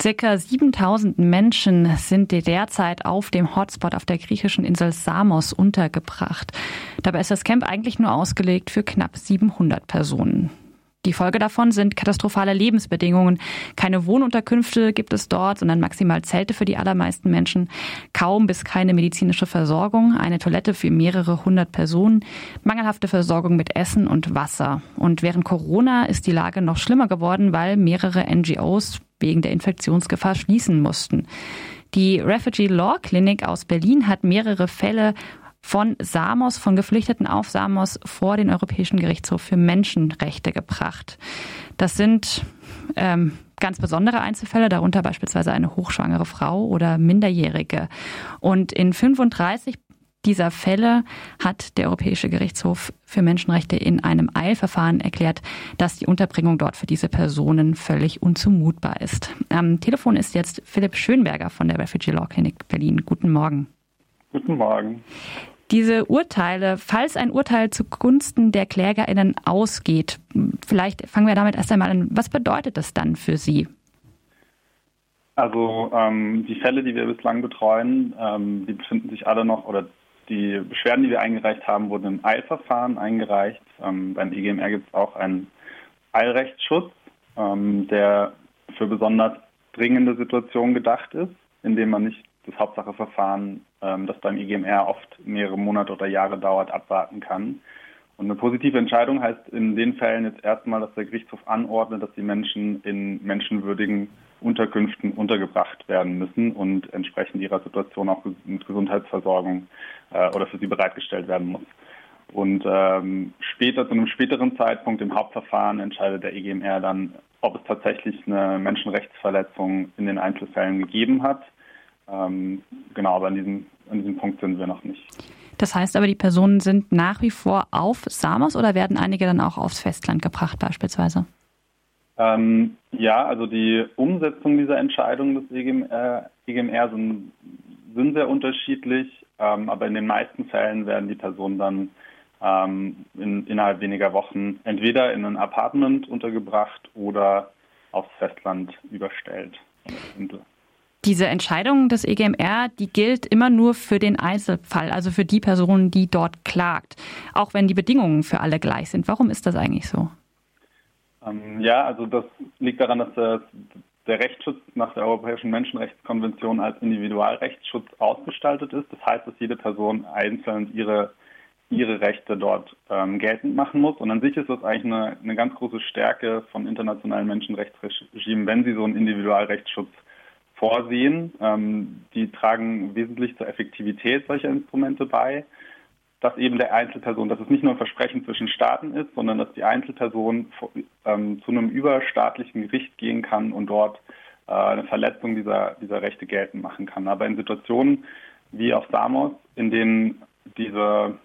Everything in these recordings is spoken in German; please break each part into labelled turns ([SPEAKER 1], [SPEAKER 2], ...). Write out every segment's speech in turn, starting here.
[SPEAKER 1] Circa 7000 Menschen sind derzeit auf dem Hotspot auf der griechischen Insel Samos untergebracht. Dabei ist das Camp eigentlich nur ausgelegt für knapp 700 Personen. Die Folge davon sind katastrophale Lebensbedingungen. Keine Wohnunterkünfte gibt es dort, sondern maximal Zelte für die allermeisten Menschen. Kaum bis keine medizinische Versorgung, eine Toilette für mehrere hundert Personen, mangelhafte Versorgung mit Essen und Wasser. Und während Corona ist die Lage noch schlimmer geworden, weil mehrere NGOs wegen der Infektionsgefahr schließen mussten. Die Refugee Law Clinic aus Berlin hat mehrere Fälle von Samos, von Geflüchteten auf Samos vor den Europäischen Gerichtshof für Menschenrechte gebracht. Das sind ähm, ganz besondere Einzelfälle, darunter beispielsweise eine hochschwangere Frau oder Minderjährige. Und in 35 dieser Fälle hat der Europäische Gerichtshof für Menschenrechte in einem Eilverfahren erklärt, dass die Unterbringung dort für diese Personen völlig unzumutbar ist. Am Telefon ist jetzt Philipp Schönberger von der Refugee Law Clinic Berlin. Guten Morgen.
[SPEAKER 2] Guten Morgen.
[SPEAKER 1] Diese Urteile, falls ein Urteil zugunsten der KlägerInnen ausgeht, vielleicht fangen wir damit erst einmal an. Was bedeutet das dann für Sie?
[SPEAKER 2] Also ähm, die Fälle, die wir bislang betreuen, ähm, die befinden sich alle noch, oder die Beschwerden, die wir eingereicht haben, wurden im Eilverfahren eingereicht. Ähm, beim EGMR gibt es auch einen Eilrechtsschutz, ähm, der für besonders dringende Situationen gedacht ist, in dem man nicht das Hauptsacheverfahren, ähm, das beim IGMR oft mehrere Monate oder Jahre dauert, abwarten kann. Und eine positive Entscheidung heißt in den Fällen jetzt erstmal, dass der Gerichtshof anordnet, dass die Menschen in menschenwürdigen Unterkünften untergebracht werden müssen und entsprechend ihrer Situation auch mit Gesundheitsversorgung äh, oder für sie bereitgestellt werden muss. Und ähm, später, zu einem späteren Zeitpunkt im Hauptverfahren entscheidet der EGMR dann, ob es tatsächlich eine Menschenrechtsverletzung in den Einzelfällen gegeben hat ähm, genau, aber an diesem, an diesem Punkt sind wir noch nicht.
[SPEAKER 1] Das heißt aber, die Personen sind nach wie vor auf Samos oder werden einige dann auch aufs Festland gebracht beispielsweise?
[SPEAKER 2] Ähm, ja, also die Umsetzung dieser Entscheidung des EGMR, EGMR sind, sind, sehr unterschiedlich, ähm, aber in den meisten Fällen werden die Personen dann ähm, in, innerhalb weniger Wochen entweder in ein Apartment untergebracht oder aufs Festland überstellt.
[SPEAKER 1] Diese Entscheidung des EGMR, die gilt immer nur für den Einzelfall, also für die Person, die dort klagt, auch wenn die Bedingungen für alle gleich sind. Warum ist das eigentlich so?
[SPEAKER 2] Ähm, ja, also das liegt daran, dass der, der Rechtsschutz nach der Europäischen Menschenrechtskonvention als Individualrechtsschutz ausgestaltet ist. Das heißt, dass jede Person einzeln ihre ihre Rechte dort ähm, geltend machen muss. Und an sich ist das eigentlich eine, eine ganz große Stärke von internationalen Menschenrechtsregimen, wenn sie so einen Individualrechtsschutz vorsehen. Ähm, die tragen wesentlich zur Effektivität solcher Instrumente bei, dass eben der Einzelperson, dass es nicht nur ein Versprechen zwischen Staaten ist, sondern dass die Einzelperson ähm, zu einem überstaatlichen Gericht gehen kann und dort äh, eine Verletzung dieser, dieser Rechte geltend machen kann. Aber in Situationen wie auf Samos, in denen diese,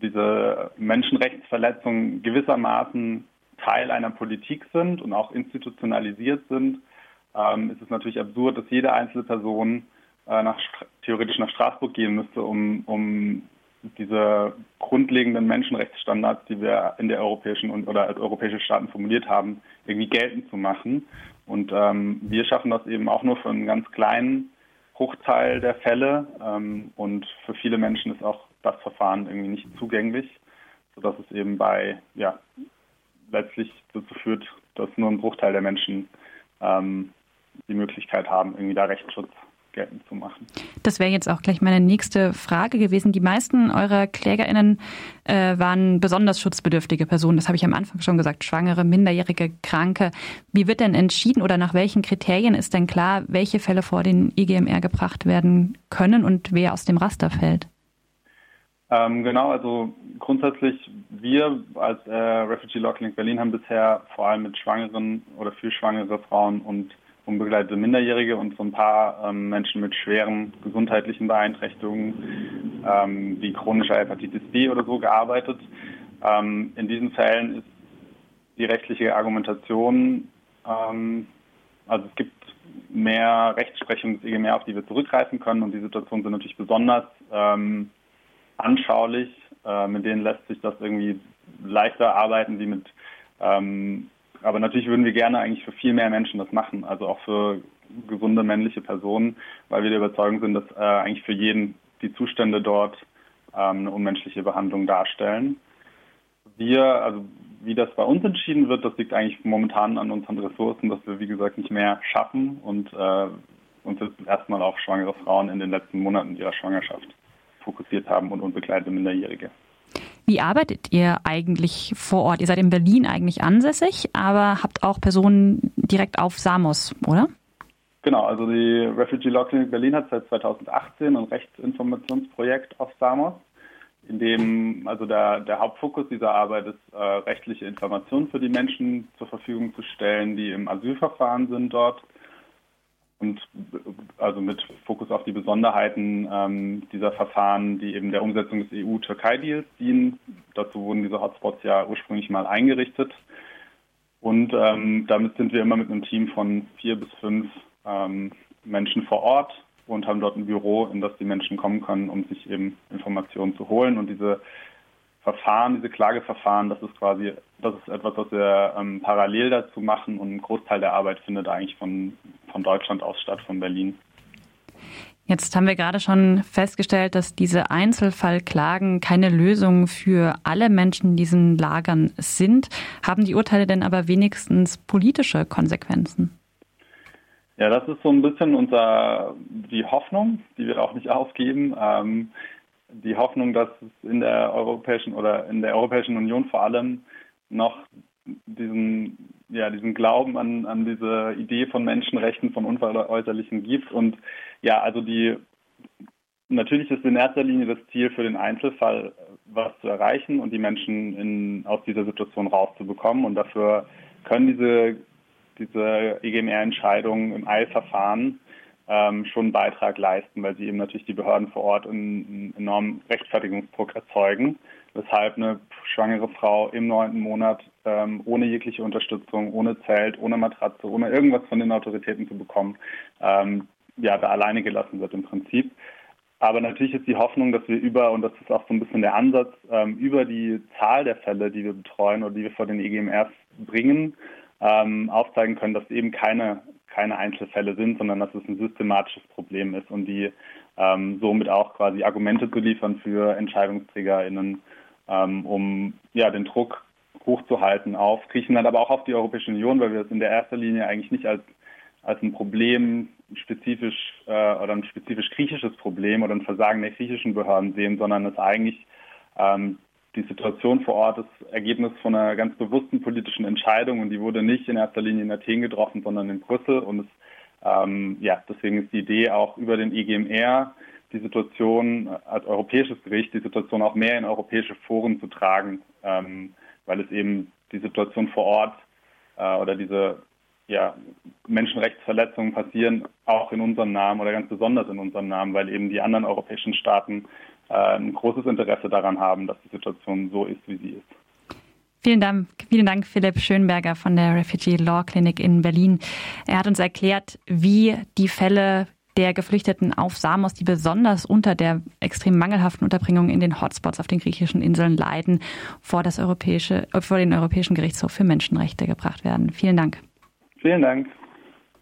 [SPEAKER 2] diese Menschenrechtsverletzungen gewissermaßen Teil einer Politik sind und auch institutionalisiert sind, ähm, ist es natürlich absurd, dass jede einzelne Person äh, nach, theoretisch nach Straßburg gehen müsste, um, um diese grundlegenden Menschenrechtsstandards, die wir in der europäischen und oder als europäische Staaten formuliert haben, irgendwie geltend zu machen. Und ähm, wir schaffen das eben auch nur für einen ganz kleinen Bruchteil der Fälle. Ähm, und für viele Menschen ist auch das Verfahren irgendwie nicht zugänglich, sodass es eben bei, ja, letztlich dazu führt, dass nur ein Bruchteil der Menschen ähm, die Möglichkeit haben, irgendwie da Rechtsschutz geltend zu machen.
[SPEAKER 1] Das wäre jetzt auch gleich meine nächste Frage gewesen. Die meisten eurer KlägerInnen äh, waren besonders schutzbedürftige Personen. Das habe ich am Anfang schon gesagt. Schwangere, minderjährige, Kranke. Wie wird denn entschieden oder nach welchen Kriterien ist denn klar, welche Fälle vor den IGMR gebracht werden können und wer aus dem Raster fällt?
[SPEAKER 2] Ähm, genau, also grundsätzlich wir als äh, Refugee Clinic Berlin haben bisher vor allem mit schwangeren oder für schwangere Frauen und unbegleitete Minderjährige und so ein paar ähm, Menschen mit schweren gesundheitlichen Beeinträchtigungen ähm, wie chronischer Hepatitis B oder so gearbeitet. Ähm, in diesen Fällen ist die rechtliche Argumentation, ähm, also es gibt mehr Rechtsprechung des EGMR, auf die wir zurückgreifen können und die Situationen sind natürlich besonders ähm, anschaulich. Äh, mit denen lässt sich das irgendwie leichter arbeiten wie mit ähm, aber natürlich würden wir gerne eigentlich für viel mehr Menschen das machen, also auch für gesunde männliche Personen, weil wir der Überzeugung sind, dass äh, eigentlich für jeden die Zustände dort ähm, eine unmenschliche Behandlung darstellen. Wir, also wie das bei uns entschieden wird, das liegt eigentlich momentan an unseren Ressourcen, dass wir, wie gesagt, nicht mehr schaffen und äh, uns jetzt erstmal auf schwangere Frauen in den letzten Monaten ihrer Schwangerschaft fokussiert haben und unbegleitete Minderjährige.
[SPEAKER 1] Wie arbeitet ihr eigentlich vor Ort? Ihr seid in Berlin eigentlich ansässig, aber habt auch Personen direkt auf Samos, oder?
[SPEAKER 2] Genau, also die Refugee Law Clinic Berlin hat seit 2018 ein Rechtsinformationsprojekt auf Samos, in dem also der, der Hauptfokus dieser Arbeit ist, äh, rechtliche Informationen für die Menschen zur Verfügung zu stellen, die im Asylverfahren sind dort und also mit Fokus auf die Besonderheiten ähm, dieser Verfahren, die eben der Umsetzung des EU-Türkei-Deals dienen. Dazu wurden diese Hotspots ja ursprünglich mal eingerichtet. Und ähm, damit sind wir immer mit einem Team von vier bis fünf ähm, Menschen vor Ort und haben dort ein Büro, in das die Menschen kommen können, um sich eben Informationen zu holen. Und diese Verfahren, diese Klageverfahren, das ist quasi, das ist etwas, was wir ähm, parallel dazu machen und ein Großteil der Arbeit findet eigentlich von, von Deutschland aus statt, von Berlin.
[SPEAKER 1] Jetzt haben wir gerade schon festgestellt, dass diese Einzelfallklagen keine Lösung für alle Menschen in diesen Lagern sind. Haben die Urteile denn aber wenigstens politische Konsequenzen?
[SPEAKER 2] Ja, das ist so ein bisschen unser die Hoffnung, die wir auch nicht aufgeben. Ähm, die Hoffnung, dass es in der europäischen oder in der Europäischen Union vor allem noch diesen, ja, diesen Glauben an, an diese Idee von Menschenrechten, von Unveräußerlichen gibt. Und ja, also die natürlich ist in erster Linie das Ziel für den Einzelfall was zu erreichen und die Menschen in, aus dieser Situation rauszubekommen. Und dafür können diese, diese EGMR-Entscheidungen im Eilverfahren ähm, schon einen Beitrag leisten, weil sie eben natürlich die Behörden vor Ort einen, einen enormen Rechtfertigungsdruck erzeugen, weshalb eine schwangere Frau im neunten Monat ähm, ohne jegliche Unterstützung, ohne Zelt, ohne Matratze, ohne irgendwas von den Autoritäten zu bekommen, ähm, ja, da alleine gelassen wird im Prinzip. Aber natürlich ist die Hoffnung, dass wir über, und das ist auch so ein bisschen der Ansatz, ähm, über die Zahl der Fälle, die wir betreuen oder die wir vor den EGMRs bringen, ähm, aufzeigen können, dass eben keine keine Einzelfälle sind, sondern dass es ein systematisches Problem ist und die ähm, somit auch quasi Argumente zu liefern für EntscheidungsträgerInnen, ähm, um ja den Druck hochzuhalten auf Griechenland, aber auch auf die Europäische Union, weil wir es in der ersten Linie eigentlich nicht als, als ein Problem spezifisch äh, oder ein spezifisch griechisches Problem oder ein Versagen der griechischen Behörden sehen, sondern es eigentlich ähm, die Situation vor Ort ist Ergebnis von einer ganz bewussten politischen Entscheidung und die wurde nicht in erster Linie in Athen getroffen, sondern in Brüssel. Und es, ähm, ja, deswegen ist die Idee auch über den EGMR die Situation als europäisches Gericht, die Situation auch mehr in europäische Foren zu tragen, ähm, weil es eben die Situation vor Ort äh, oder diese ja, Menschenrechtsverletzungen passieren auch in unserem Namen oder ganz besonders in unserem Namen, weil eben die anderen europäischen Staaten ein großes Interesse daran haben, dass die Situation so ist, wie sie ist.
[SPEAKER 1] Vielen Dank, vielen Dank, Philipp Schönberger von der Refugee Law Clinic in Berlin. Er hat uns erklärt, wie die Fälle der Geflüchteten auf Samos, die besonders unter der extrem mangelhaften Unterbringung in den Hotspots auf den griechischen Inseln leiden, vor, das europäische, vor den Europäischen Gerichtshof für Menschenrechte gebracht werden. Vielen Dank.
[SPEAKER 2] Vielen Dank.